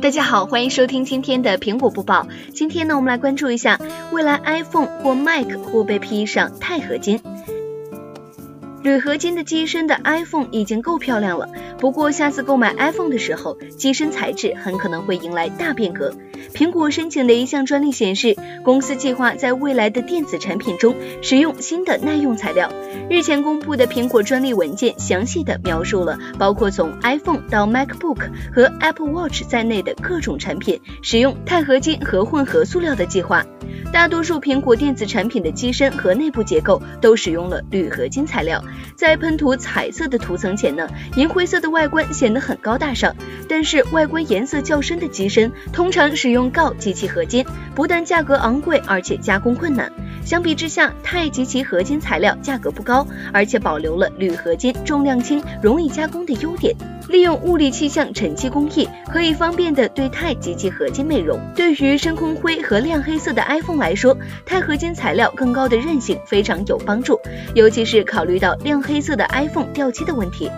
大家好，欢迎收听今天的苹果播报。今天呢，我们来关注一下，未来 iPhone 或 Mac 会被披上钛合金。铝合金的机身的 iPhone 已经够漂亮了，不过下次购买 iPhone 的时候，机身材质很可能会迎来大变革。苹果申请的一项专利显示，公司计划在未来的电子产品中使用新的耐用材料。日前公布的苹果专利文件详细的描述了包括从 iPhone 到 MacBook 和 Apple Watch 在内的各种产品使用钛合金和混合塑料的计划。大多数苹果电子产品的机身和内部结构都使用了铝合金材料，在喷涂彩色的涂层前呢，银灰色的外观显得很高大上。但是外观颜色较深的机身通常使用锆及其合金，不但价格昂贵，而且加工困难。相比之下，钛及其合金材料价格不高，而且保留了铝合金重量轻、容易加工的优点。利用物理气象沉积工艺，可以方便的对钛及其合金美容。对于深空灰和亮黑色的 iPhone 来说，钛合金材料更高的韧性非常有帮助，尤其是考虑到亮黑色的 iPhone 掉漆的问题。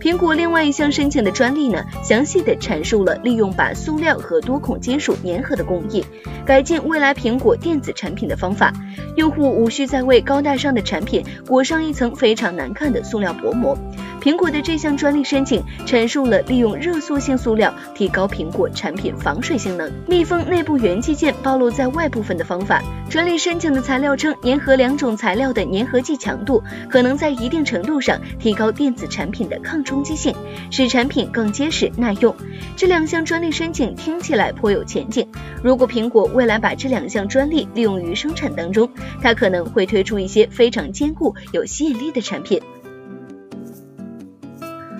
苹果另外一项申请的专利呢，详细的阐述了利用把塑料和多孔金属粘合的工艺，改进未来苹果电子产品的方法。用户无需再为高大上的产品裹上一层非常难看的塑料薄膜。苹果的这项专利申请阐述了利用热塑性塑料提高苹果产品防水性能、密封内部元器件暴露在外部分的方法。专利申请的材料称，粘合两种材料的粘合剂强度可能在一定程度上提高电子产品的抗冲击性，使产品更结实耐用。这两项专利申请听起来颇有前景。如果苹果未来把这两项专利利用于生产当中，它可能会推出一些非常坚固、有吸引力的产品。